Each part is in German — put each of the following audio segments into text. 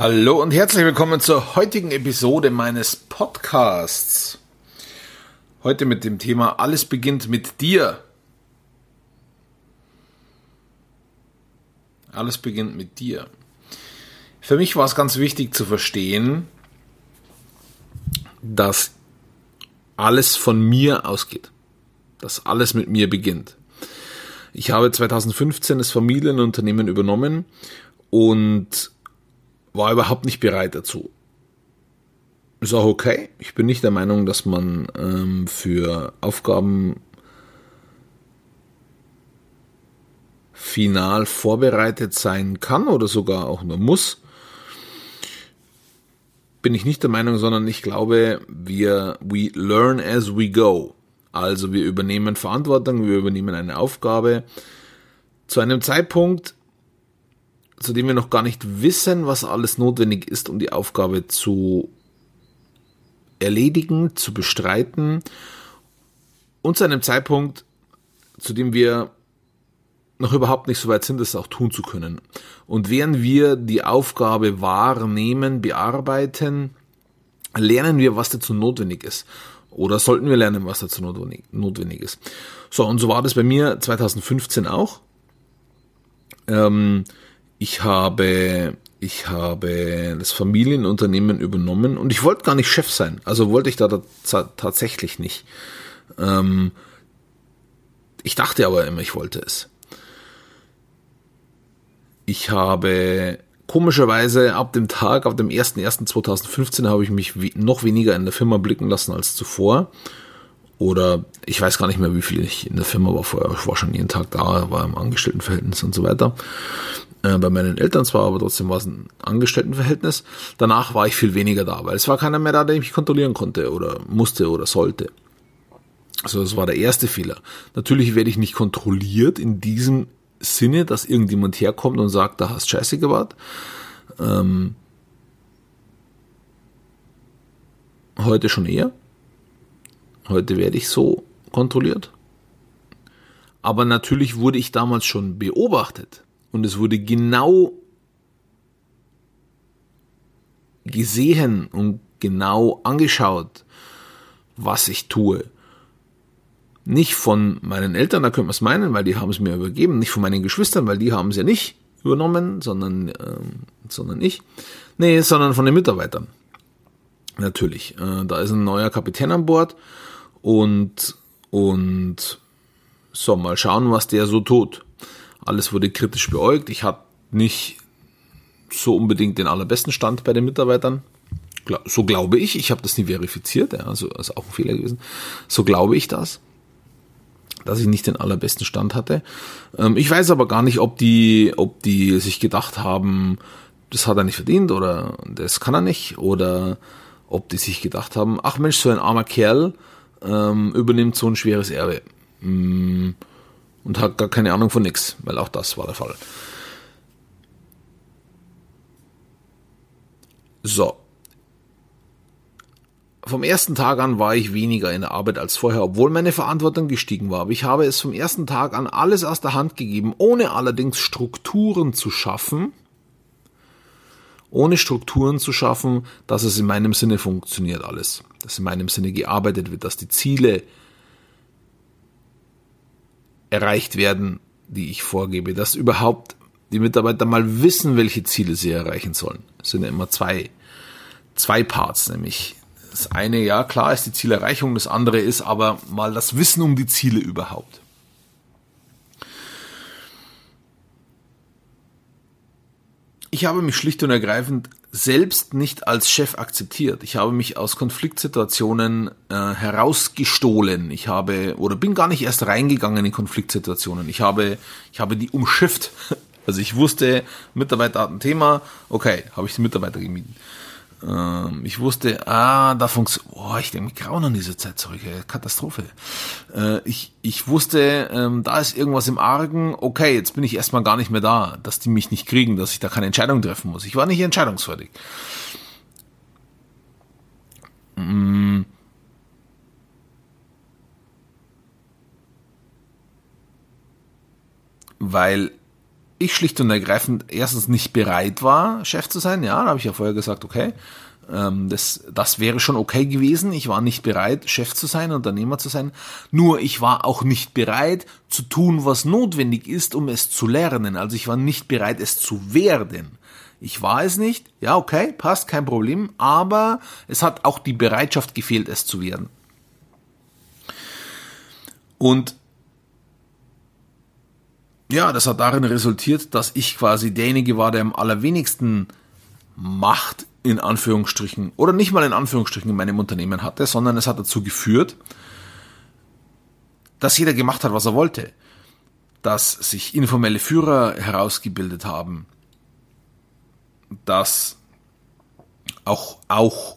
Hallo und herzlich willkommen zur heutigen Episode meines Podcasts. Heute mit dem Thema Alles beginnt mit dir. Alles beginnt mit dir. Für mich war es ganz wichtig zu verstehen, dass alles von mir ausgeht. Dass alles mit mir beginnt. Ich habe 2015 das Familienunternehmen übernommen und war überhaupt nicht bereit dazu. Ist auch okay. Ich bin nicht der Meinung, dass man ähm, für Aufgaben final vorbereitet sein kann oder sogar auch nur muss. Bin ich nicht der Meinung, sondern ich glaube, wir we learn as we go. Also wir übernehmen Verantwortung, wir übernehmen eine Aufgabe zu einem Zeitpunkt, zu dem wir noch gar nicht wissen, was alles notwendig ist, um die Aufgabe zu erledigen, zu bestreiten und zu einem Zeitpunkt, zu dem wir noch überhaupt nicht so weit sind, das auch tun zu können. Und während wir die Aufgabe wahrnehmen, bearbeiten, lernen wir, was dazu notwendig ist. Oder sollten wir lernen, was dazu notwendig, ist. So, und so war das bei mir 2015 auch. Ähm, ich habe, ich habe das Familienunternehmen übernommen und ich wollte gar nicht Chef sein. Also wollte ich da tatsächlich nicht. Ähm, ich dachte aber immer, ich wollte es. Ich habe komischerweise ab dem Tag, ab dem 01.01.2015 habe ich mich noch weniger in der Firma blicken lassen als zuvor. Oder ich weiß gar nicht mehr, wie viel ich in der Firma war vorher. Ich war schon jeden Tag da, war im Angestelltenverhältnis und so weiter. Äh, bei meinen Eltern zwar, aber trotzdem war es ein Angestelltenverhältnis. Danach war ich viel weniger da, weil es war keiner mehr da, der mich kontrollieren konnte oder musste oder sollte. Also das war der erste Fehler. Natürlich werde ich nicht kontrolliert in diesem Sinne, dass irgendjemand herkommt und sagt, da hast Scheiße gebaut. Ähm, heute schon eher. Heute werde ich so kontrolliert. Aber natürlich wurde ich damals schon beobachtet und es wurde genau gesehen und genau angeschaut, was ich tue. Nicht von meinen Eltern, da könnte man es meinen, weil die haben es mir übergeben, nicht von meinen Geschwistern, weil die haben es ja nicht übernommen, sondern, äh, sondern ich. Nee, sondern von den Mitarbeitern. Natürlich. Äh, da ist ein neuer Kapitän an Bord und, und so, mal schauen, was der so tut. Alles wurde kritisch beäugt. Ich hatte nicht so unbedingt den allerbesten Stand bei den Mitarbeitern. So glaube ich. Ich habe das nie verifiziert. Ja, also ist auch ein Fehler gewesen. So glaube ich das dass ich nicht den allerbesten Stand hatte. Ähm, ich weiß aber gar nicht, ob die, ob die sich gedacht haben, das hat er nicht verdient oder das kann er nicht oder ob die sich gedacht haben, ach Mensch, so ein armer Kerl ähm, übernimmt so ein schweres Erbe. Und hat gar keine Ahnung von nix, weil auch das war der Fall. So. Vom ersten Tag an war ich weniger in der Arbeit als vorher, obwohl meine Verantwortung gestiegen war. Aber ich habe es vom ersten Tag an alles aus der Hand gegeben, ohne allerdings Strukturen zu schaffen, ohne Strukturen zu schaffen, dass es in meinem Sinne funktioniert alles, dass in meinem Sinne gearbeitet wird, dass die Ziele erreicht werden, die ich vorgebe, dass überhaupt die Mitarbeiter mal wissen, welche Ziele sie erreichen sollen. Es sind ja immer zwei, zwei Parts, nämlich das eine, ja klar ist die Zielerreichung, das andere ist aber mal das Wissen um die Ziele überhaupt. Ich habe mich schlicht und ergreifend selbst nicht als Chef akzeptiert. Ich habe mich aus Konfliktsituationen äh, herausgestohlen. Ich habe oder bin gar nicht erst reingegangen in Konfliktsituationen. Ich habe ich habe die umschifft. Also ich wusste, Mitarbeiter hat ein Thema, okay, habe ich die Mitarbeiter gemieden. Ähm, ich wusste, ah, da funktioniert, oh, ich denke, mich grauen an diese Zeit zurück, Katastrophe. Äh, ich, ich wusste, ähm, da ist irgendwas im Argen, okay, jetzt bin ich erstmal gar nicht mehr da, dass die mich nicht kriegen, dass ich da keine Entscheidung treffen muss. Ich war nicht entscheidungsfreudig. Mm. Weil ich schlicht und ergreifend erstens nicht bereit war, Chef zu sein. Ja, da habe ich ja vorher gesagt, okay, ähm, das, das wäre schon okay gewesen. Ich war nicht bereit, Chef zu sein, Unternehmer zu sein. Nur ich war auch nicht bereit zu tun, was notwendig ist, um es zu lernen. Also ich war nicht bereit, es zu werden. Ich war es nicht. Ja, okay, passt, kein Problem. Aber es hat auch die Bereitschaft gefehlt, es zu werden. Und ja, das hat darin resultiert, dass ich quasi derjenige war, der am allerwenigsten Macht in Anführungsstrichen oder nicht mal in Anführungsstrichen in meinem Unternehmen hatte, sondern es hat dazu geführt, dass jeder gemacht hat, was er wollte, dass sich informelle Führer herausgebildet haben, dass auch, auch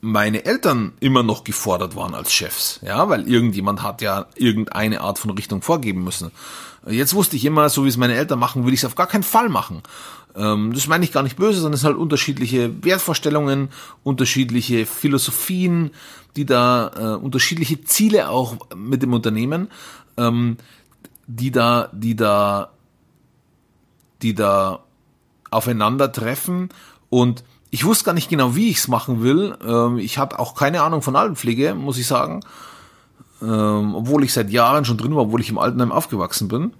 meine Eltern immer noch gefordert waren als Chefs, ja, weil irgendjemand hat ja irgendeine Art von Richtung vorgeben müssen. Jetzt wusste ich immer, so wie es meine Eltern machen, würde ich es auf gar keinen Fall machen. Ähm, das meine ich gar nicht böse, sondern es sind halt unterschiedliche Wertvorstellungen, unterschiedliche Philosophien, die da, äh, unterschiedliche Ziele auch mit dem Unternehmen, ähm, die da, die da, die da aufeinandertreffen und ich wusste gar nicht genau, wie ich es machen will. Ähm, ich habe auch keine Ahnung von Altenpflege, muss ich sagen. Ähm, obwohl ich seit Jahren schon drin war, obwohl ich im Altenheim aufgewachsen bin.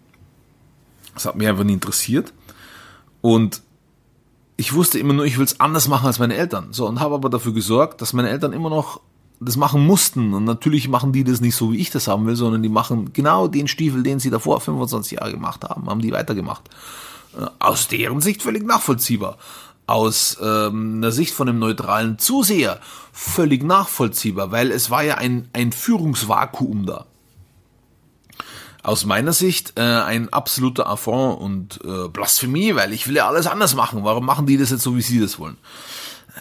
Das hat mich einfach nie interessiert. Und ich wusste immer nur, ich will es anders machen als meine Eltern. So, und habe aber dafür gesorgt, dass meine Eltern immer noch das machen mussten. Und natürlich machen die das nicht so, wie ich das haben will, sondern die machen genau den Stiefel, den sie davor 25 Jahre gemacht haben, haben die weitergemacht. Äh, aus deren Sicht völlig nachvollziehbar aus ähm, der Sicht von einem neutralen Zuseher völlig nachvollziehbar, weil es war ja ein, ein Führungsvakuum da. Aus meiner Sicht äh, ein absoluter Affront und äh, Blasphemie, weil ich will ja alles anders machen. Warum machen die das jetzt so, wie sie das wollen?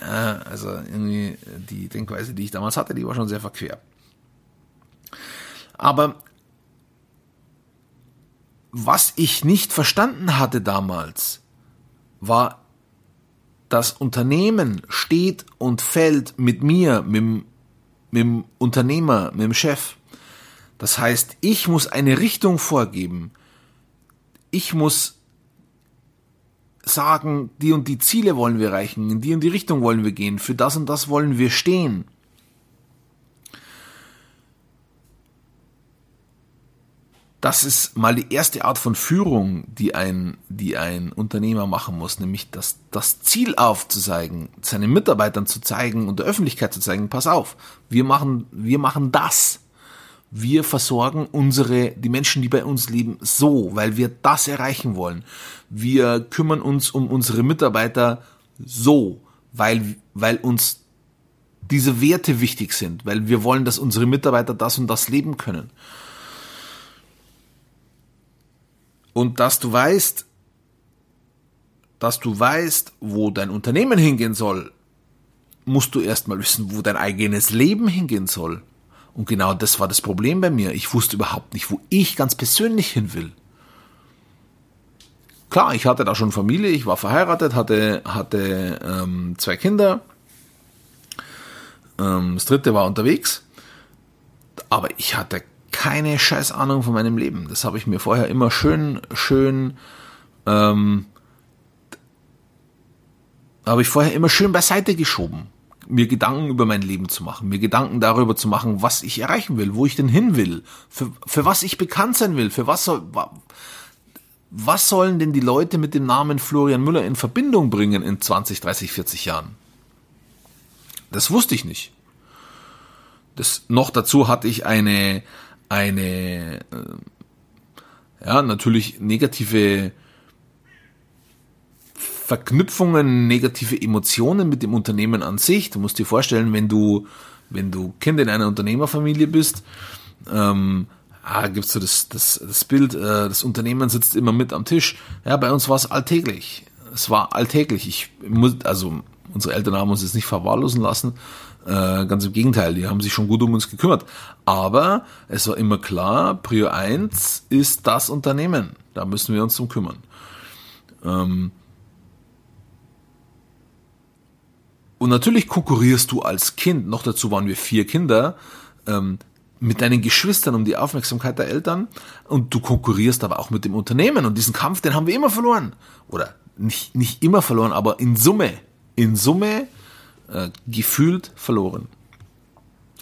Äh, also irgendwie die Denkweise, die ich damals hatte, die war schon sehr verquer. Aber was ich nicht verstanden hatte damals, war das Unternehmen steht und fällt mit mir, mit, mit dem Unternehmer, mit dem Chef. Das heißt, ich muss eine Richtung vorgeben. Ich muss sagen, die und die Ziele wollen wir erreichen, in die und die Richtung wollen wir gehen, für das und das wollen wir stehen. Das ist mal die erste Art von Führung, die ein, die ein Unternehmer machen muss, nämlich das, das Ziel aufzuzeigen, seinen Mitarbeitern zu zeigen und der Öffentlichkeit zu zeigen, pass auf, wir machen, wir machen das. Wir versorgen unsere, die Menschen, die bei uns leben, so, weil wir das erreichen wollen. Wir kümmern uns um unsere Mitarbeiter so, weil, weil uns diese Werte wichtig sind, weil wir wollen, dass unsere Mitarbeiter das und das leben können. Und dass du weißt, dass du weißt, wo dein Unternehmen hingehen soll, musst du erstmal wissen, wo dein eigenes Leben hingehen soll. Und genau das war das Problem bei mir. Ich wusste überhaupt nicht, wo ich ganz persönlich hin will. Klar, ich hatte da schon Familie, ich war verheiratet, hatte, hatte ähm, zwei Kinder. Ähm, das dritte war unterwegs. Aber ich hatte keine scheiß Ahnung von meinem Leben. Das habe ich mir vorher immer schön, schön, ähm, habe ich vorher immer schön beiseite geschoben, mir Gedanken über mein Leben zu machen, mir Gedanken darüber zu machen, was ich erreichen will, wo ich denn hin will, für, für was ich bekannt sein will, für was soll, was sollen denn die Leute mit dem Namen Florian Müller in Verbindung bringen in 20, 30, 40 Jahren? Das wusste ich nicht. Das, noch dazu hatte ich eine, eine, äh, ja, natürlich negative Verknüpfungen, negative Emotionen mit dem Unternehmen an sich. Du musst dir vorstellen, wenn du, wenn du Kind in einer Unternehmerfamilie bist, ähm, ah, gibt's so das, das, das Bild, äh, das Unternehmen sitzt immer mit am Tisch. Ja, bei uns war es alltäglich. Es war alltäglich. Ich muss, also unsere Eltern haben uns jetzt nicht verwahrlosen lassen, äh, ganz im Gegenteil, die haben sich schon gut um uns gekümmert. Aber es war immer klar, Prio 1 ist das Unternehmen. Da müssen wir uns drum kümmern. Ähm und natürlich konkurrierst du als Kind, noch dazu waren wir vier Kinder, ähm, mit deinen Geschwistern um die Aufmerksamkeit der Eltern und du konkurrierst aber auch mit dem Unternehmen und diesen Kampf, den haben wir immer verloren. Oder nicht, nicht immer verloren, aber in Summe, in Summe äh, gefühlt verloren.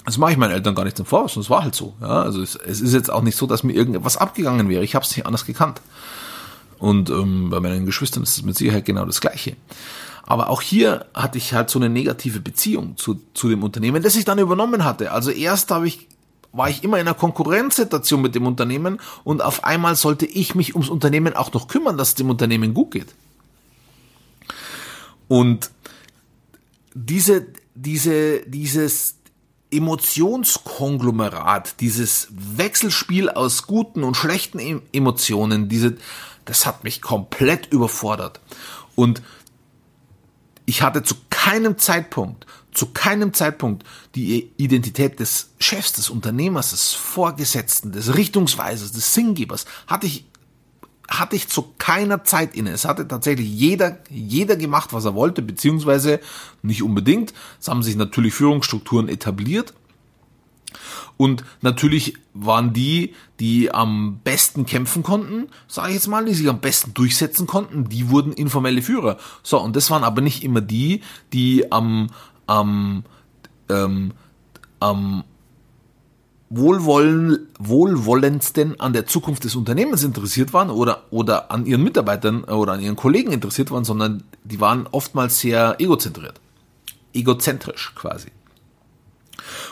Das mache ich meinen Eltern gar nicht zum Vorwurf, es war halt so. Ja? Also es, es, ist jetzt auch nicht so, dass mir irgendwas abgegangen wäre. Ich habe es nicht anders gekannt. Und ähm, bei meinen Geschwistern ist es mit Sicherheit genau das Gleiche. Aber auch hier hatte ich halt so eine negative Beziehung zu, zu dem Unternehmen, das ich dann übernommen hatte. Also erst habe ich war ich immer in einer Konkurrenzsituation mit dem Unternehmen und auf einmal sollte ich mich ums Unternehmen auch noch kümmern, dass es dem Unternehmen gut geht. Und diese, diese, dieses Emotionskonglomerat, dieses Wechselspiel aus guten und schlechten Emotionen, diese, das hat mich komplett überfordert. Und ich hatte zu keinem Zeitpunkt, zu keinem Zeitpunkt die Identität des Chefs, des Unternehmers, des Vorgesetzten, des Richtungsweisers, des Sinngebers, hatte ich, hatte ich zu keiner Zeit inne. Es hatte tatsächlich jeder, jeder gemacht, was er wollte, beziehungsweise nicht unbedingt. Es haben sich natürlich Führungsstrukturen etabliert, und natürlich waren die, die am besten kämpfen konnten, sage ich jetzt mal, die sich am besten durchsetzen konnten, die wurden informelle Führer. So, und das waren aber nicht immer die, die am, am, ähm, am wohlwollen, wohlwollendsten an der Zukunft des Unternehmens interessiert waren oder, oder an ihren Mitarbeitern oder an ihren Kollegen interessiert waren, sondern die waren oftmals sehr egozentriert. Egozentrisch quasi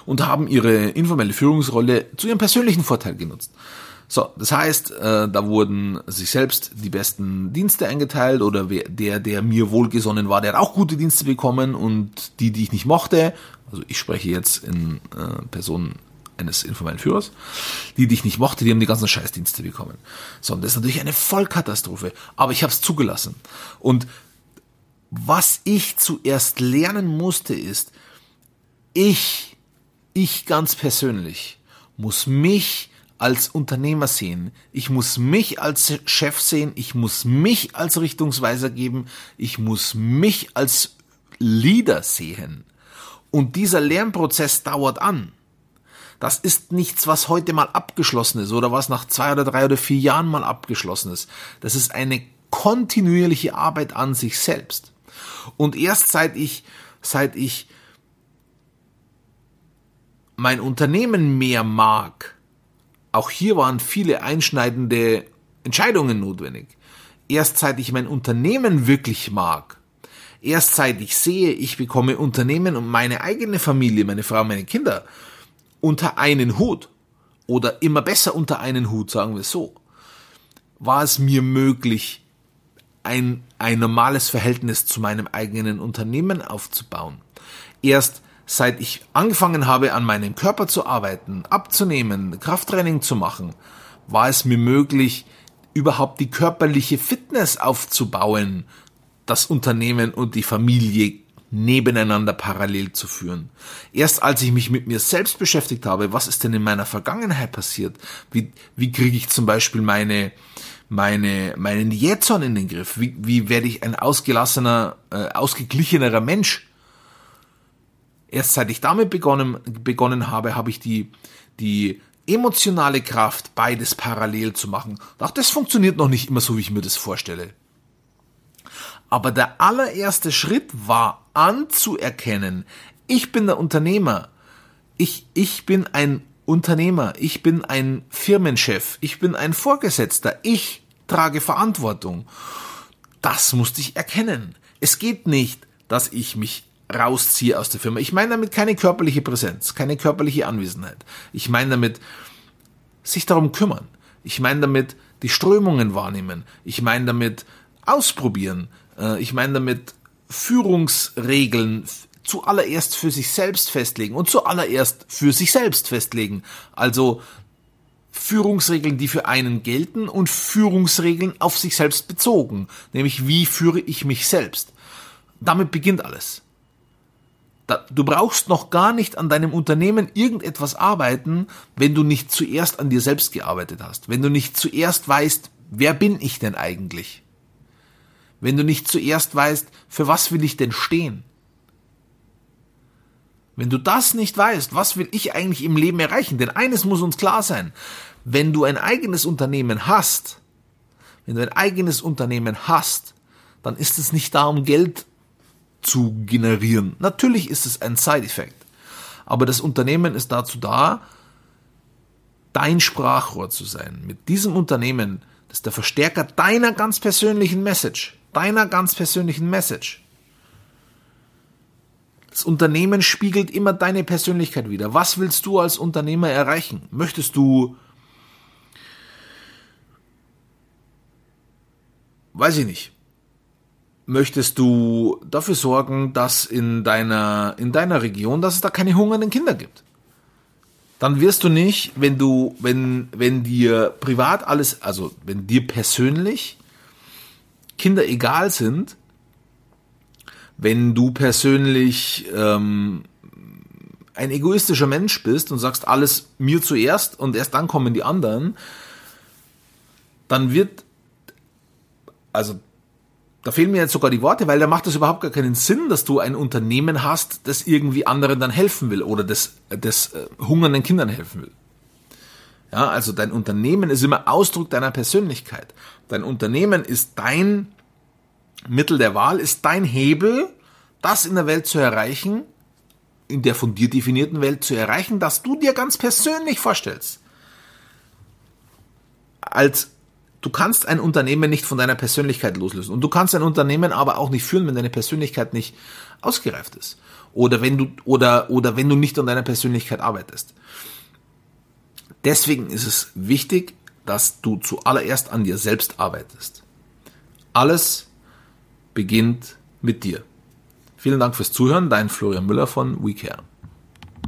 und haben ihre informelle Führungsrolle zu ihrem persönlichen Vorteil genutzt. So, das heißt, äh, da wurden sich selbst die besten Dienste eingeteilt oder der, der mir wohlgesonnen war, der hat auch gute Dienste bekommen und die, die ich nicht mochte, also ich spreche jetzt in äh, Person eines informellen Führers, die, die ich nicht mochte, die haben die ganzen Scheißdienste bekommen. So, und das ist natürlich eine Vollkatastrophe, aber ich habe es zugelassen. Und was ich zuerst lernen musste, ist, ich ich ganz persönlich muss mich als Unternehmer sehen. Ich muss mich als Chef sehen. Ich muss mich als Richtungsweiser geben. Ich muss mich als Leader sehen. Und dieser Lernprozess dauert an. Das ist nichts, was heute mal abgeschlossen ist oder was nach zwei oder drei oder vier Jahren mal abgeschlossen ist. Das ist eine kontinuierliche Arbeit an sich selbst. Und erst seit ich, seit ich mein Unternehmen mehr mag, auch hier waren viele einschneidende Entscheidungen notwendig. Erst seit ich mein Unternehmen wirklich mag, erst seit ich sehe, ich bekomme Unternehmen und meine eigene Familie, meine Frau, meine Kinder unter einen Hut oder immer besser unter einen Hut, sagen wir so, war es mir möglich, ein, ein normales Verhältnis zu meinem eigenen Unternehmen aufzubauen. Erst seit ich angefangen habe, an meinem Körper zu arbeiten, abzunehmen, Krafttraining zu machen, war es mir möglich, überhaupt die körperliche Fitness aufzubauen, das Unternehmen und die Familie nebeneinander parallel zu führen. Erst als ich mich mit mir selbst beschäftigt habe, was ist denn in meiner Vergangenheit passiert? Wie, wie kriege ich zum Beispiel meine, meine, meinen Jetson in den Griff? Wie, wie werde ich ein ausgelassener, äh, ausgeglichenerer Mensch? Erst seit ich damit begonnen, begonnen habe, habe ich die, die emotionale Kraft, beides parallel zu machen. Auch das funktioniert noch nicht immer so, wie ich mir das vorstelle. Aber der allererste Schritt war anzuerkennen, ich bin der Unternehmer. Ich, ich bin ein Unternehmer. Ich bin ein Firmenchef. Ich bin ein Vorgesetzter. Ich trage Verantwortung. Das musste ich erkennen. Es geht nicht, dass ich mich rausziehe aus der Firma. Ich meine damit keine körperliche Präsenz, keine körperliche Anwesenheit. Ich meine damit sich darum kümmern. Ich meine damit die Strömungen wahrnehmen. Ich meine damit ausprobieren. Äh, ich meine damit Führungsregeln zuallererst für sich selbst festlegen und zuallererst für sich selbst festlegen. Also Führungsregeln, die für einen gelten und Führungsregeln auf sich selbst bezogen. Nämlich, wie führe ich mich selbst? Damit beginnt alles du brauchst noch gar nicht an deinem Unternehmen irgendetwas arbeiten, wenn du nicht zuerst an dir selbst gearbeitet hast. Wenn du nicht zuerst weißt, wer bin ich denn eigentlich? Wenn du nicht zuerst weißt, für was will ich denn stehen? Wenn du das nicht weißt, was will ich eigentlich im Leben erreichen? Denn eines muss uns klar sein. Wenn du ein eigenes Unternehmen hast, wenn du ein eigenes Unternehmen hast, dann ist es nicht da, um Geld zu generieren. Natürlich ist es ein Side-Effekt. Aber das Unternehmen ist dazu da, dein Sprachrohr zu sein. Mit diesem Unternehmen, ist der Verstärker deiner ganz persönlichen Message. Deiner ganz persönlichen Message. Das Unternehmen spiegelt immer deine Persönlichkeit wider. Was willst du als Unternehmer erreichen? Möchtest du, weiß ich nicht, möchtest du dafür sorgen, dass in deiner, in deiner Region, dass es da keine hungernden Kinder gibt? Dann wirst du nicht, wenn du, wenn, wenn dir privat alles, also wenn dir persönlich Kinder egal sind, wenn du persönlich ähm, ein egoistischer Mensch bist und sagst alles mir zuerst und erst dann kommen die anderen, dann wird, also da fehlen mir jetzt sogar die Worte, weil da macht es überhaupt gar keinen Sinn, dass du ein Unternehmen hast, das irgendwie anderen dann helfen will oder das, das äh, hungernden Kindern helfen will. Ja, also dein Unternehmen ist immer Ausdruck deiner Persönlichkeit. Dein Unternehmen ist dein Mittel der Wahl, ist dein Hebel, das in der Welt zu erreichen, in der von dir definierten Welt zu erreichen, das du dir ganz persönlich vorstellst. Als Du kannst ein Unternehmen nicht von deiner Persönlichkeit loslösen. Und du kannst ein Unternehmen aber auch nicht führen, wenn deine Persönlichkeit nicht ausgereift ist. Oder wenn du, oder, oder wenn du nicht an deiner Persönlichkeit arbeitest. Deswegen ist es wichtig, dass du zuallererst an dir selbst arbeitest. Alles beginnt mit dir. Vielen Dank fürs Zuhören, dein Florian Müller von WeCare.